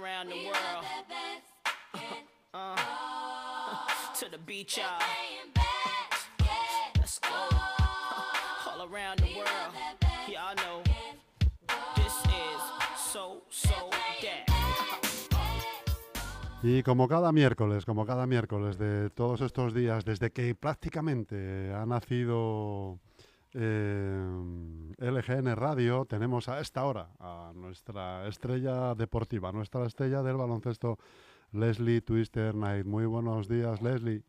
around the world. Uh, to the beach, y'all. Let's go. All around the world. Y'all know this is so, so that. Y como cada miércoles, como cada miércoles de todos estos días, desde que prácticamente ha nacido eh, LGN Radio, tenemos a esta hora a nuestra estrella deportiva, nuestra estrella del baloncesto, Leslie Twister Knight. Muy buenos días, Leslie.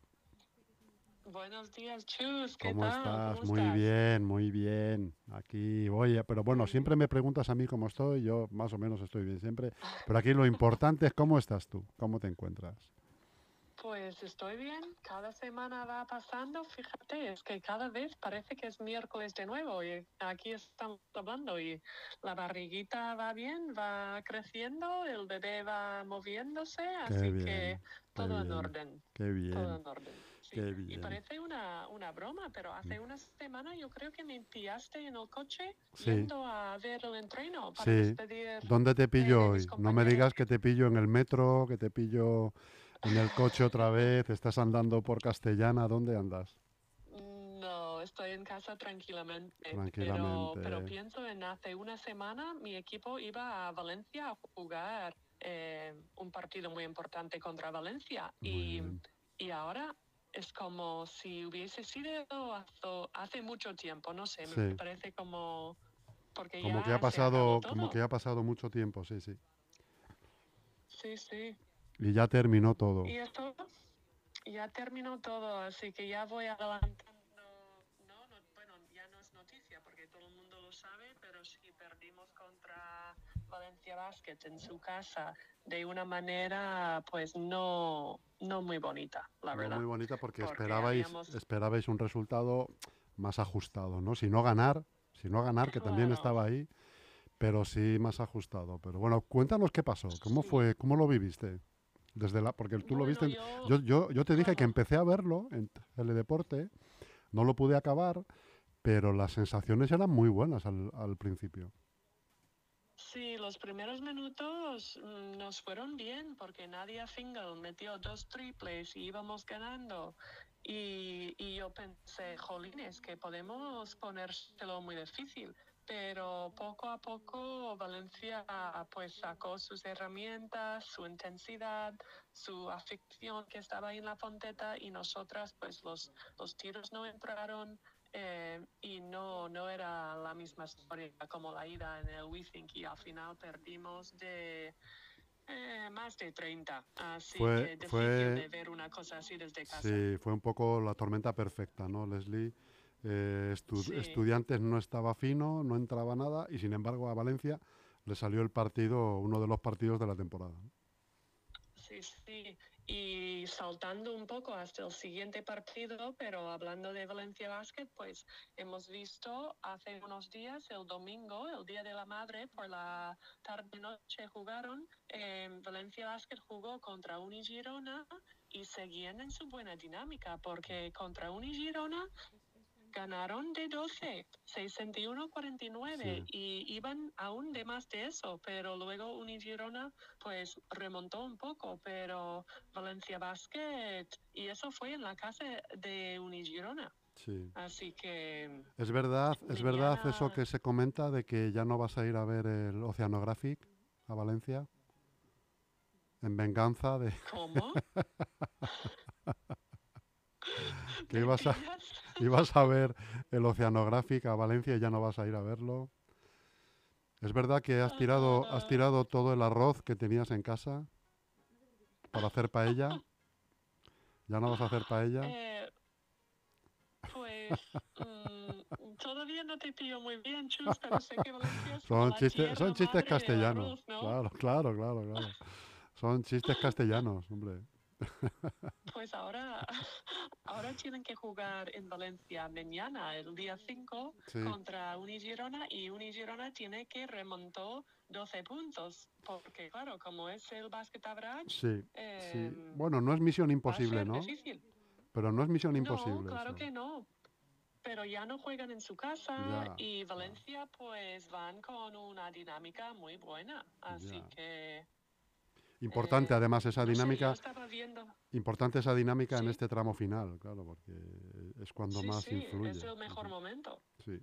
Buenos días, Chus. ¿Qué ¿Cómo tal? estás? ¿Cómo muy estás? bien, muy bien. Aquí voy, a- pero bueno, siempre me preguntas a mí cómo estoy, yo más o menos estoy bien siempre, pero aquí lo importante es cómo estás tú, cómo te encuentras. Pues estoy bien. Cada semana va pasando. Fíjate, es que cada vez parece que es miércoles de nuevo y aquí estamos hablando y la barriguita va bien, va creciendo, el bebé va moviéndose, Qué así bien, que todo en orden. Qué Todo bien. en orden. sí. qué Y bien. parece una, una broma, pero hace una semana yo creo que me pillaste en el coche Sí. yendo a ver el entreno para Sí. despedir ¿Dónde te pillo hoy? No me digas que te pillo en el metro, que te pillo en el coche otra vez, estás andando por Castellana, ¿dónde andas? No, estoy en casa tranquilamente. Tranquilamente. Pero, pero pienso en hace una semana mi equipo iba a Valencia a jugar eh, un partido muy importante contra Valencia. Y, y ahora es como si hubiese sido hace, mucho tiempo, no sé, Sí. me parece como... Porque Como ya que ha pasado, como que ha pasado mucho tiempo, sí, sí. Sí, sí. Y ya terminó todo. Y esto ya terminó todo, así que ya voy adelantando. No, no, bueno, ya no es noticia porque todo el mundo lo sabe, pero sí perdimos contra Valencia Basket en su casa de una manera, pues no, no muy bonita, la No verdad. muy bonita porque, Porque esperabais, habíamos- esperabais un resultado más ajustado, ¿no? Si no ganar, si no ganar, que también estaba ahí, pero sí más ajustado. Pero bueno, cuéntanos qué pasó, cómo Sí. fue, cómo lo viviste. Desde la, porque tú lo Bueno, viste. en- yo- yo, yo, te dije que empecé a verlo en Teledeporte, no lo pude acabar, pero las sensaciones eran muy buenas al, al principio. Sí, los primeros minutos mm, nos fueron bien porque Nadia Fingal metió dos triples y íbamos ganando. Y, y yo pensé, jolines, que podemos ponérselo muy difícil. Pero poco a poco Valencia pues sacó sus herramientas, su intensidad, su afición que estaba ahí en la fonteta y nosotras pues los, los tiros no entraron, eh, y no, no era la misma historia como la ida en el WeThink y al final perdimos de eh, más de 30. Así Fue- que fue- de ver una cosa así desde casa. Sí, fue un poco la tormenta perfecta, ¿no, Leslie? Eh, estu- Sí. Estudiantes no estaba fino, no entraba nada y sin embargo a Valencia le salió el partido, uno de los partidos de la temporada. Sí, sí. Y saltando un poco hasta el siguiente partido, pero hablando de Valencia Basket, pues hemos visto hace unos días, el domingo, el Día de la Madre, por la tarde-noche jugaron. eh, Valencia Basket jugó contra Unigirona y seguían en su buena dinámica, porque contra Unigirona ganaron de 12, 61-49 y iban aún de más de eso, pero luego Unigirona pues remontó un poco, pero Valencia Basket y eso fue en la casa de Unigirona, Sí. así que Es verdad, es verdad eso que se comenta de que ya no vas a ir a ver el Oceanographic a Valencia. En venganza de ¿cómo? que ibas a, ¿Pillas? ibas a ver el Oceanographic a Valencia y ya no vas a ir a verlo. Es verdad que has tirado, has tirado todo el arroz que tenías en casa para hacer paella. Ya no vas a hacer paella. Eh, pues mm, todavía no te pillo muy bien, Chus, pero sé que Valencia es como Son tierra son chistes castellanos. arroz, ¿no? Claro, claro, claro, claro. Son chistes castellanos, hombre. Pues ahora, ahora tienen que jugar en Valencia mañana, el día 5, Sí. contra Unigirona y Unigirona tiene que remontó 12 puntos, porque claro, como es el average, Sí, sí. em, Bueno, no es misión imposible, ¿no? difícil. Pero no es misión No, imposible. claro eso. que no. Pero ya no juegan en su casa Ya, y Valencia pues van con una dinámica muy buena. Así Ya. que Importante Eh, además esa no sé, yo dinámica, estaba viendo. importante esa dinámica en este tramo final, claro, porque es cuando Sí, más sí, influye. es el mejor momento. Sí,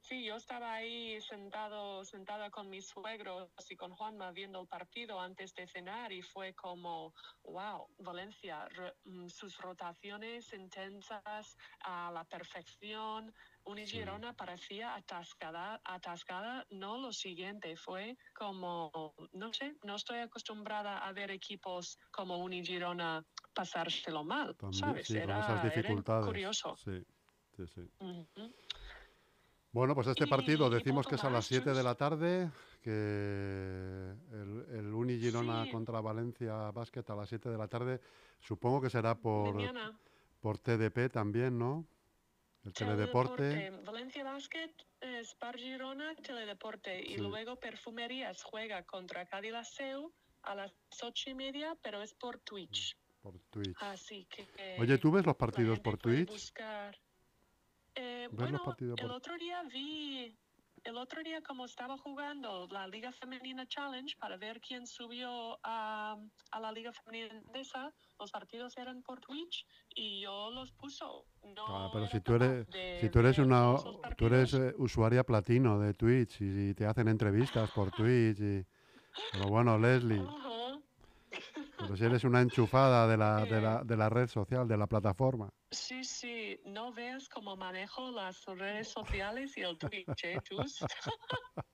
Sí, yo estaba ahí sentado, sentada con mis suegros y con Juanma viendo el partido antes de cenar y fue como, wow, Valencia, re- mm, sus rotaciones intensas a la perfección. Sí. Girona parecía atascada, atascada, no lo siguiente, fue como, no sé, no estoy acostumbrada a ver equipos como Uni Girona pasárselo mal, también, ¿sabes? sí, Era, esas era dificultades. curioso. Sí, sí, sí. Bueno, pues este partido y decimos que es a las más, 7 de la tarde, que el, el Uni Girona Sí. contra Valencia Basket a las 7 de la tarde, supongo que será por, Mañana. por TDP también, ¿no? El teledeporte. Teledeporte. Valencia Basket, eh, Spar Girona, Teledeporte. Y luego Perfumerías juega contra Cádiz Laseu a las ocho y media, pero es por Twitch. Por Twitch. Así que. Oye, ¿tú ves los partidos por Twitch? buscar. Eh, ¿Ves los bueno, el otro día vi. El otro día, como estaba jugando la Liga Femenina Challenge para ver quién subió a, a la Liga Femenina Endesa, los partidos eran por Twitch y yo los puso. No Claro, pero si tú eres, de si tú eres una, tú eres eh, usuaria platino de Twitch y, y te hacen entrevistas por Twitch y, pero bueno, Leslie, pero si eres una enchufada de la, de Eh. la, de la red social, de la plataforma. Sí, sí, no veas cómo manejo las redes sociales y el Twitch, ¿eh,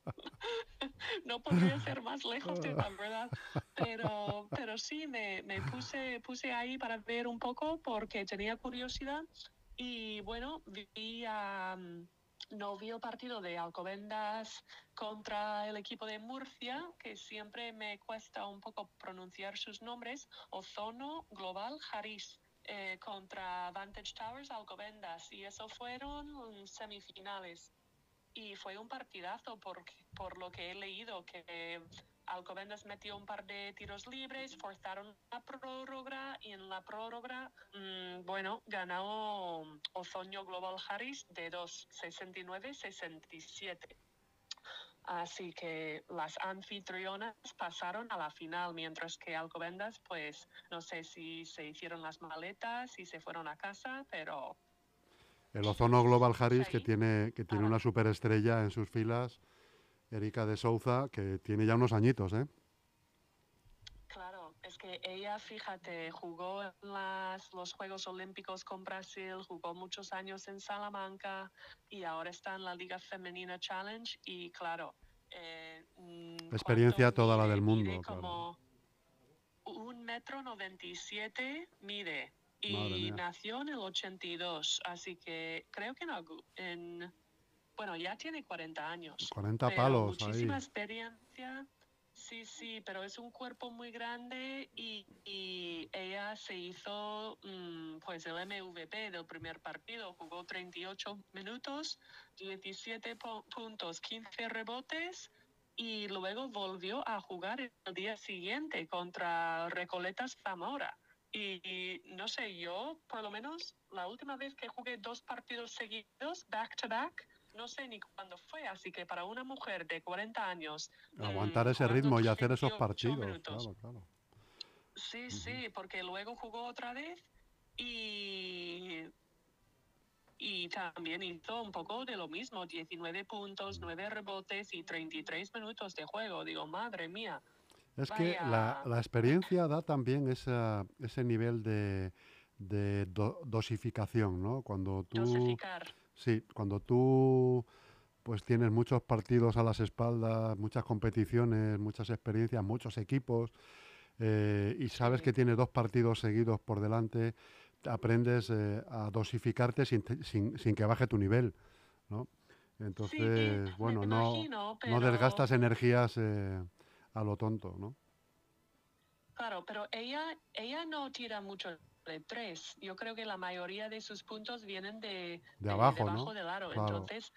no podría ser más lejos de la verdad. Pero, pero sí, me, me puse, puse ahí para ver un poco porque tenía curiosidad. Y bueno, vi a, no vi el partido de Alcobendas contra el equipo de Murcia, que siempre me cuesta un poco pronunciar sus nombres, Ozono Global Haris eh, contra Vantage Towers Alcobendas y eso fueron semifinales y fue un partidazo porque, por lo que he leído que Alcobendas metió un par de tiros libres, forzaron la prórroga y en la prórroga, mm, bueno, ganó Ozoño Global Harris de 2, 69-67. Así que las anfitrionas pasaron a la final, mientras que Alcobendas, pues no sé si se hicieron las maletas y se fueron a casa, pero El Ozono Global Harris, que tiene, que tiene una superestrella en sus filas, Erika de Souza, que tiene ya unos añitos, ¿eh? claro, es que ella, fíjate, jugó en las, los Juegos Olímpicos con Brasil, jugó muchos años en Salamanca y ahora está en la Liga Femenina Challenge y claro, eh, mm, Experiencia ¿cuánto toda la del mundo, Mide claro. como un metro noventa y siete mide y nació en el 82, así que creo que en, algu- en bueno, ya tiene 40 años. 40 pero palos ahí. muchísima experiencia. Sí, sí, pero es un cuerpo muy grande y, y ella se hizo mm, pues el MVP del primer partido. Jugó 38 minutos, 17 pu- puntos, 15 rebotes y luego volvió a jugar el día siguiente contra Recoletas Zamora. Y, y no sé, yo por lo menos la última vez que jugué dos partidos seguidos, back to back, no sé ni cuándo fue, así que para una mujer de 40 años... Aguantar mm, ese ritmo y hacer esos 38 partidos, minutos. claro, claro. Sí, sí, porque luego jugó otra vez y, y también hizo un poco de lo mismo, 19 puntos, 9 rebotes y 33 minutos de juego. Digo, madre mía. Es que la, la experiencia da también esa, ese nivel de, de do- dosificación, ¿no? Cuando tú, Dosificar. Sí, cuando tú pues tienes muchos partidos a las espaldas, muchas competiciones, muchas experiencias, muchos equipos, eh, y sabes que tienes dos partidos seguidos por delante, aprendes eh, a dosificarte sin, sin, sin que baje tu nivel, ¿no? Entonces, bueno, no, imagino, no desgastas energías eh, a lo tonto, ¿no? Claro, pero ella, ella no tira mucho tres. Yo creo que la mayoría de sus puntos vienen de, De abajo, debajo ¿no? del aro. Claro. Entonces,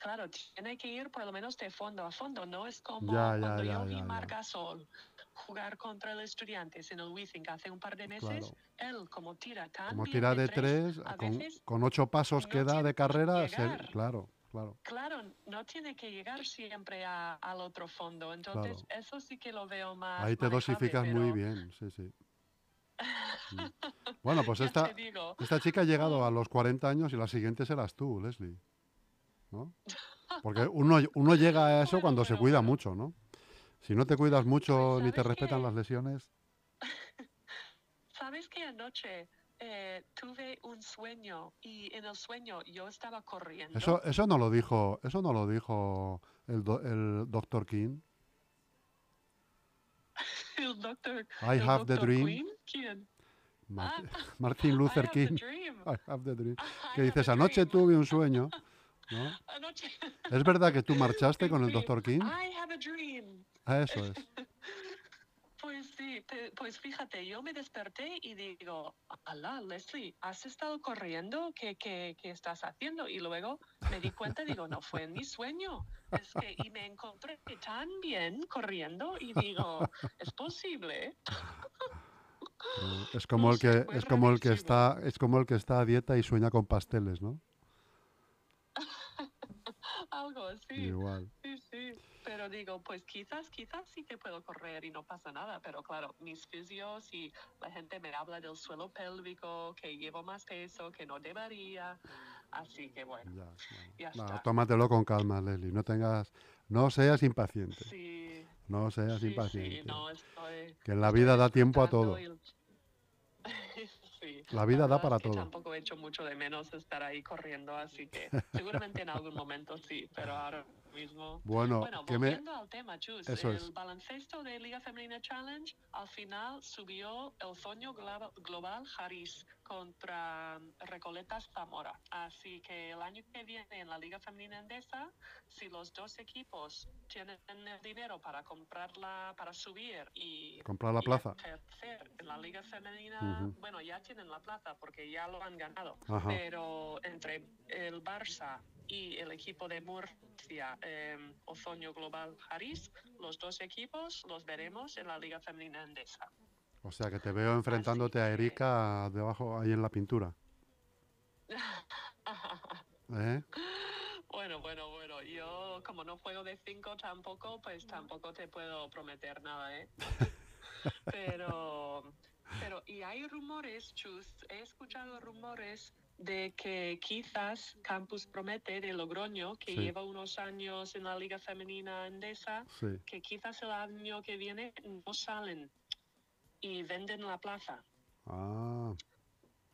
claro, tiene que ir por lo menos de fondo a fondo. No es como Ya, ya, cuando ya, yo vi ya, ya. Marc Gasol jugar contra el Estudiantes en el Wizzing hace un par de meses. Él, como tira tan Como bien tira de tres, tres, a con, con ocho pasos no que da de carrera, se- claro, claro. Claro, no tiene que llegar siempre a- al otro fondo. Entonces, eso sí que lo veo más. Ahí te manejable, dosificas muy pero bien, sí, sí. Mm. Bueno, pues esta, esta chica ha llegado a los 40 años y la siguiente serás tú, Leslie. ¿No? Porque uno, uno llega a eso Bueno, cuando se cuida bueno. mucho, ¿no? Si no te cuidas mucho Pues, ni te ¿sabes respetan qué? las lesiones, ¿Sabes que anoche eh, tuve un sueño y en el sueño yo estaba corriendo? eso, eso no lo dijo, eso no lo dijo el, do- el doctor King. el doctor. I el have the Dr. dream. Queen? ¿Quién? Ah, Martin I Luther have the King. I have the dream. I Que have dices, anoche dream". tuve un sueño. ¿no? Anoche. ¿Es verdad que tú marchaste con el doctor King? I have a dream. Ah, Eso es. Pues sí, pues fíjate, yo me desperté y digo, alá, Leslie, ¿has estado corriendo? ¿Qué, qué, qué estás haciendo? Y luego me di cuenta, digo, no fue mi sueño. Es que, y me encontré tan bien corriendo y digo, es posible. Es como No el que es como el que está es como el que está a dieta y sueña con pasteles, ¿no? Algo así. Igual. Sí, sí. Pero digo, pues quizás, quizás sí que puedo correr y no pasa nada. Pero claro, mis fisios y la gente me habla del suelo pélvico, que llevo más peso, que no debería. Así que bueno, Ya, Ya está. tómatelo con calma, Leslie. No tengas, no seas impaciente. sí. No seas Sí, impaciente. sí, no, estoy, Que en la vida da tiempo a todo. y- sí. La vida da verdad para es que todo. Tampoco he hecho mucho de menos estar ahí corriendo, así que seguramente en algún momento sí, pero ahora mismo. Bueno, Bueno, que me volviendo al tema, Chus, Eso el es. baloncesto de Liga Femenina Challenge al final subió el Zoño Global, Harris contra Recoletas Zamora. Así que el año que viene en la Liga Femenina Endesa, si los dos equipos tienen el dinero para comprarla, para subir y comprar la y plaza. ejercer en la Liga Femenina, Ujú. bueno, ya tienen la plaza porque ya lo han ganado Ajá. pero entre el Barça y el equipo de Murcia, eh, Ozoño Global Harris, los dos equipos los veremos en la Liga Femenina Endesa. O sea, que te veo enfrentándote a Erika debajo ahí en la pintura. ¿Eh? bueno, bueno, bueno, yo como no juego de cinco tampoco, pues tampoco te puedo prometer nada, ¿eh? pero, pero, y hay rumores, Chus, he escuchado rumores de que quizás Campus Promete de Logroño, que Sí. lleva unos años en la Liga Femenina Endesa, Sí. que quizás el año que viene no salen y venden la plaza Ah,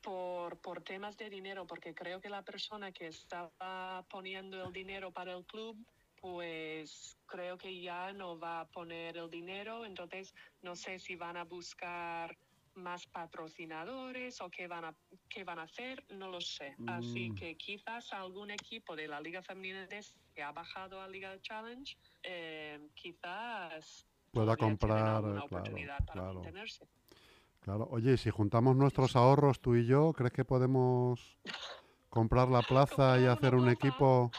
por, por temas de dinero, porque creo que la persona que estaba poniendo el dinero para el club, pues creo que ya no va a poner el dinero, entonces no sé si van a buscar más patrocinadores o qué van a, qué van a hacer, no lo sé. Así Mm. que quizás algún equipo de la Liga Femenina que ha bajado a Liga Challenge, eh, quizás Pueda comprar, alguna eh, claro, oportunidad para claro. mantenerse. claro. Oye, si juntamos nuestros ahorros tú y yo, ¿crees que podemos comprar la plaza y Comprar una hacer un equipo?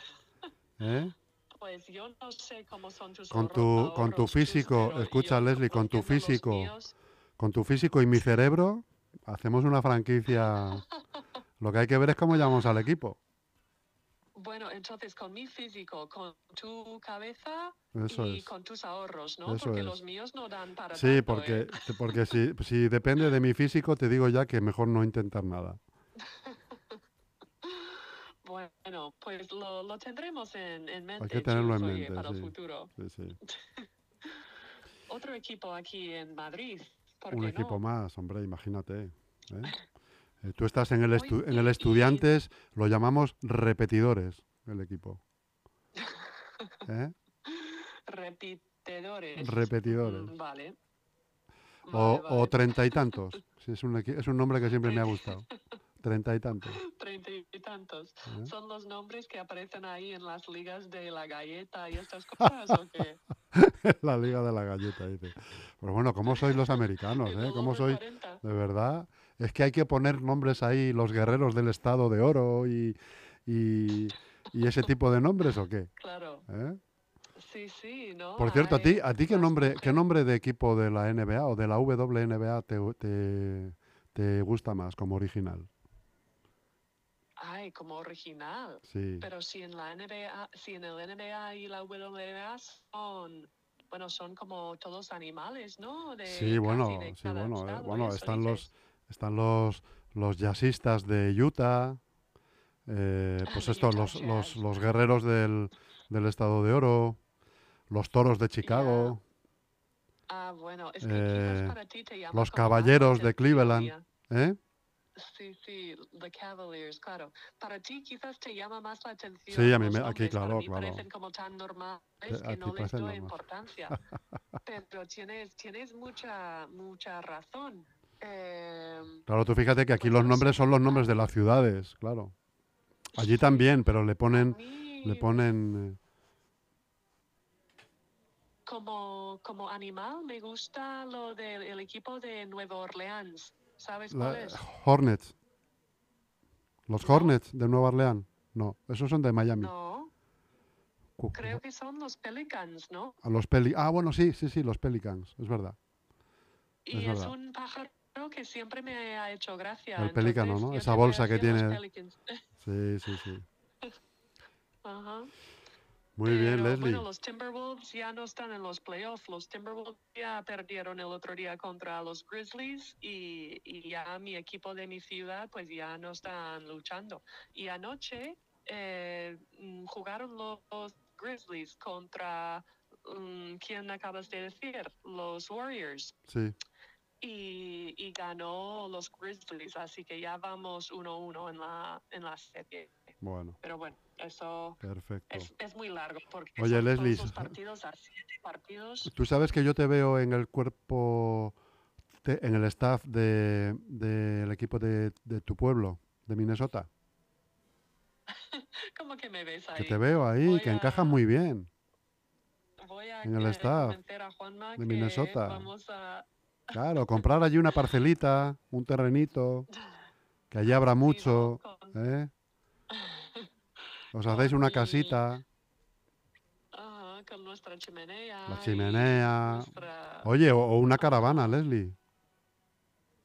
¿Eh? Pues yo no sé cómo son tus Con ahorros- tu- con tu físico, escucha, Leslie, con tu físico. míos, Con tu físico y mi cerebro, hacemos una franquicia. Lo que hay que ver es cómo llamamos al equipo. bueno, entonces con mi físico, con tu cabeza Eso y es. con tus ahorros, ¿no? Eso porque es. los míos no dan para Sí, tanto, porque, ¿eh? porque si, si depende de mi físico, te digo ya que mejor no intentar nada. Bueno, pues lo, lo tendremos en, en mente. que tenerlo en oye, mente, para sí. el futuro. Sí, sí. Otro equipo aquí en Madrid. ¿Por Un equipo más, hombre, imagínate. ¿eh? Eh, Tú estás en el, estu- en el Estudiantes, lo llamamos repetidores, el equipo. ¿Eh? Repetidores. Repetidores. Mm, vale. O, Vale, o vale. treinta y tantos. Sí, es, un, es un nombre que siempre me ha gustado. Treinta y tantos. Treinta y tantos. ¿eh? ¿Son los nombres que aparecen ahí en las ligas de la galleta y estas cosas o qué? la liga de la galleta, dice. Pues bueno, ¿cómo sois los americanos? Eh? ¿Cómo sois? 40. De verdad. Es que hay que poner nombres ahí, los guerreros del estado de oro y, y, y ese tipo de nombres o qué? Claro, ¿Eh? sí, sí, ¿no? Por cierto, a ti, ¿a ti qué nombre, qué nombre de equipo de la NBA o de la WNBA te, te, te gusta más como original? Ay, guay, como original. Sí. Pero si en la NBA, si en el NBA y la WNBA son, bueno, son como todos animales, ¿no? De Sí, bueno, de sí, bueno, eh, estado, bueno, eso están dices. los, están los, los jazzistas de Utah, eh, pues De esto, Utah los, los, los guerreros del, del estado de oro, los toros de Chicago, Ah, bueno, es que eh, para ti te los caballeros de Cleveland. ¿eh? Sí, sí, The Cavaliers, claro. Para ti quizás te llama más la atención. Sí, a mí me- aquí, claro, mí claro. parecen como tan normales Eh, que no les doy normal. importancia. Pero tienes, tienes mucha, mucha razón. Em, Claro, tú fíjate que aquí Pues los no nombres son los nombres de las ciudades, claro. Allí también, pero le ponen, mí, le ponen, eh, como, como animal me gusta lo del el equipo de Nueva Orleans. ¿Sabes la- cuál es? Hornets. Los No. Hornets de Nueva Orleans. No, esos son de Miami. No, Cu- creo que son los Pelicans, ¿no? A los Peli ah, bueno, sí, sí, sí, los Pelicans, es verdad. Y es, verdad. un pájaro que siempre me ha hecho gracia. El pelícano, ¿no? Esa bolsa que tiene. Sí, sí, sí. Ajá. Muy bien, Pero, Leslie. Bueno, los Timberwolves ya no están en los playoffs. Los Timberwolves ya perdieron el otro día contra los Grizzlies y, y ya mi equipo de mi ciudad pues ya no están luchando. Y anoche eh, mm, jugaron los, Grizzlies contra, mm, ¿quién acabas de decir? Los Warriors. Sí, Y, y ganó los Grizzlies, así que ya vamos 1-1 en la, en la serie. Bueno, Pero bueno, eso perfecto. es, es muy largo porque Oye, son Leslie, todos partidos a siete partidos. Tú sabes que yo te veo en el cuerpo, te- en el staff de- del equipo de, de tu pueblo, de Minnesota. ¿Cómo que me ves ahí? Que te veo ahí, Voy que a- encajas muy bien. Voy a en el staff a Juanma de que Minnesota. Vamos a... Claro, comprar allí una parcelita, un terrenito, que allí habrá mucho, ¿eh? Os hacéis una casita. Ajá, con nuestra chimenea. La chimenea. nuestra- Oye, o, o una caravana, Leslie.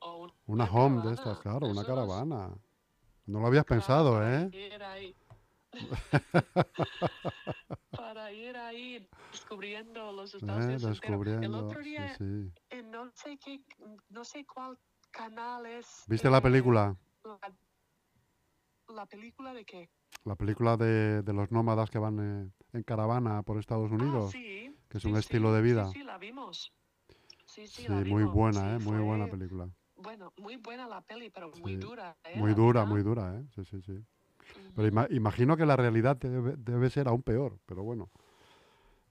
o un- Una home de caravana, estas, claro, una caravana. No lo habías claro, pensado, ¿eh? ir ahí. para ir ahí descubriendo los Estados ¿Eh? Entero. El Descubriendo. otro Sí, día, sí. eh, no sé qué, no sé cuál canal es. ¿Viste la eh, película? La, la película de qué? La película de, de los nómadas que van eh, en caravana por Estados Ah, Unidos. sí, que es sí, un sí, estilo de vida. Sí, la vimos. Sí, sí, la muy vimos, buena, ¿eh? Muy buena película. Bueno, muy buena la peli, pero muy dura. ¿eh? Muy dura, muy dura, ¿eh? Sí, sí, sí. Pero ima- imagino que la realidad debe, debe ser aún peor, pero bueno.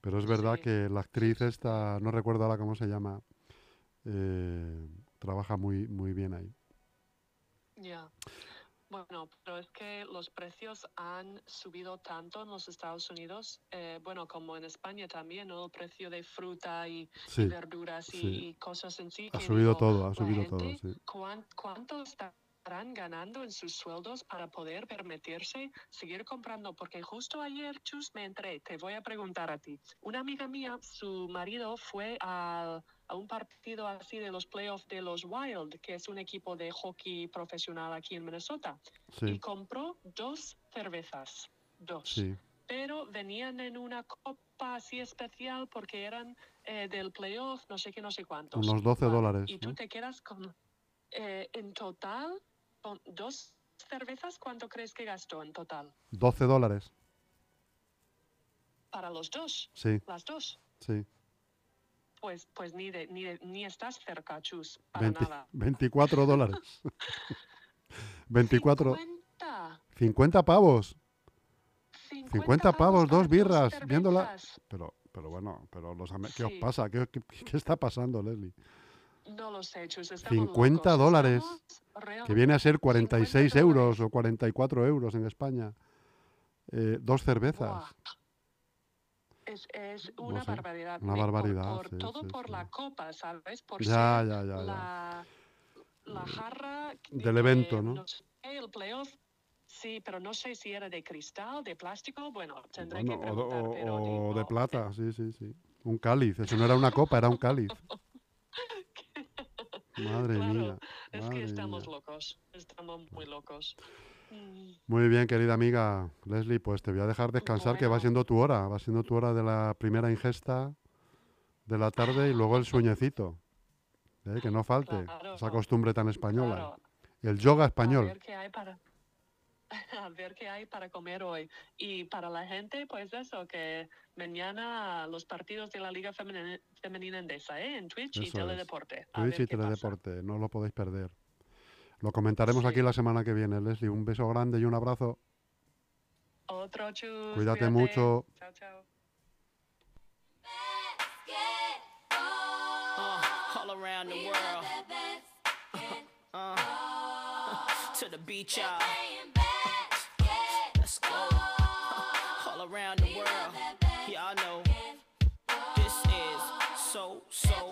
Pero es verdad que la actriz esta, no recuerdo ahora cómo se llama, eh, trabaja muy, muy bien ahí. Ya. Bueno, pero es que los precios han subido tanto en los Estados Unidos, eh, bueno, como en España también, ¿no? El precio de fruta y, verduras y, sí. y cosas en sí. ha que subido digo, todo, ha subido todo, sí. ¿cuán- ¿Cuánto estarán ganando en sus sueldos para poder permitirse seguir comprando? Porque justo ayer, Chus, me entré, te voy a preguntar a ti. Una amiga mía, su marido fue al- un partido así de los playoffs de los Wild, que es un equipo de hockey profesional aquí en Minnesota, y Sí, compró dos cervezas, dos sí. pero venían en una copa así especial porque eran eh, del playoff, no sé qué, no sé cuántos. Unos 12 Vale, dólares, Y tú te quedas con, eh, en total, con dos cervezas, ¿cuánto crees que gastó en total? 12 dólares, Para los dos, sí, las dos. sí. Pues, pues ni, de, ni, de- ni estás cerca, Chus, para 20 nada. 24 dólares. 24, 50, 50 pavos. 50 pavos, para dos birras, viéndola-. Pero, pero bueno, pero los ¿qué os pasa? ¿Qué, qué, qué está pasando, Leslie? No lo sé, Chus. estamos 50 locos, dólares, Que viene a ser 46 50 euros dólares. o 44 euros en España. Eh, dos cervezas. Buah. Es, es No una sé, barbaridad. una Me- por- barbaridad, Por, sí, todo sí, por sí. la copa, ¿sabes? Por Ya, ser ya, ya, la, la jarra Del de- evento, ¿no? sé, el playoff. Sí, pero no sé si era de cristal, de plástico. Bueno, tendré Bueno, que preguntar. o- pero o digo, de plata, sí, sí, sí. Un cáliz. Eso no era una copa, era un cáliz. Madre Claro, mía. Es madre que estamos mía. locos. Estamos muy locos. Muy bien, querida amiga Leslie, pues te voy a dejar descansar, que va siendo tu hora, va siendo tu hora de la primera ingesta de la tarde y luego el sueñecito. ¿eh? Que no falte Claro, esa costumbre tan española. claro. El yoga A español. ver qué hay para a ver qué hay para comer hoy. Y para la gente, pues eso, que mañana los partidos de la Liga Femenina, Femenina Endesa, ¿eh? En Twitch y Eso es. Teledeporte. A Twitch y qué pasa. Teledeporte, no lo podéis perder. Lo comentaremos aquí la semana que viene, Leslie. Un beso grande y un abrazo. Otro chus. Cuídate mucho. Chao, chao. All around the world. Uh, to the beach, y'all. Let's go. All around the world. Y'all know this is so, so